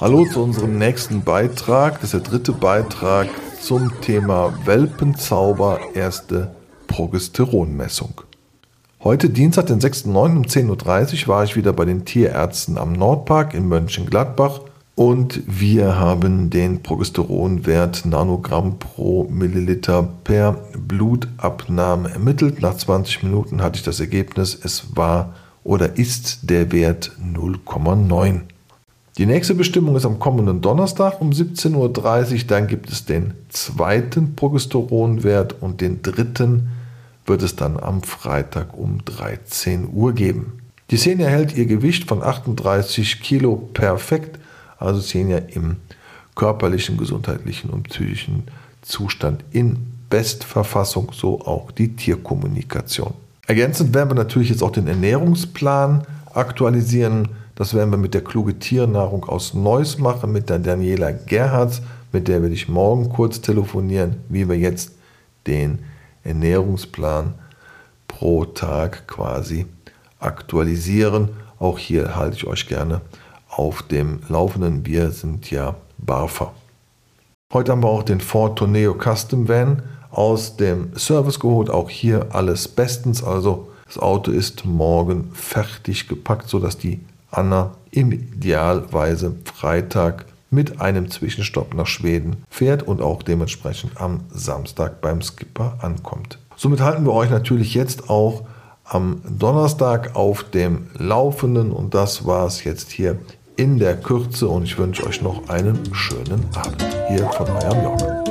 Hallo zu unserem nächsten Beitrag. Das ist der dritte Beitrag zum Thema Welpenzauber erste Progesteronmessung. Heute Dienstag, den 6.9. um 10.30 Uhr war ich wieder bei den Tierärzten am Nordpark in Mönchengladbach und wir haben den Progesteronwert Nanogramm pro Milliliter per Blutabnahme ermittelt. Nach 20 Minuten hatte ich das Ergebnis, es war oder ist der Wert 0,9. Die nächste Bestimmung ist am kommenden Donnerstag um 17.30 Uhr. Dann gibt es den zweiten Progesteronwert und den dritten wird es dann am Freitag um 13 Uhr geben. Die Szene erhält ihr Gewicht von 38 Kilo perfekt, also Xenia im körperlichen, gesundheitlichen und psychischen Zustand in Bestverfassung, so auch die Tierkommunikation. Ergänzend werden wir natürlich jetzt auch den Ernährungsplan aktualisieren. Das werden wir mit der kluge Tiernahrung aus Neuss machen, mit der Daniela Gerhards, mit der werde ich morgen kurz telefonieren, wie wir jetzt den Ernährungsplan pro Tag quasi aktualisieren. Auch hier halte ich euch gerne auf dem Laufenden. Wir sind ja Barfer. Heute haben wir auch den Ford Tourneo Custom Van aus dem Service geholt. Auch hier alles bestens. Also das Auto ist morgen fertig gepackt, sodass die Anna im Idealweise Freitag mit einem Zwischenstopp nach Schweden fährt und auch dementsprechend am Samstag beim Skipper ankommt. Somit halten wir euch natürlich jetzt auch am Donnerstag auf dem Laufenden und das war es jetzt hier in der Kürze und ich wünsche euch noch einen schönen Abend hier von eurem Jörg.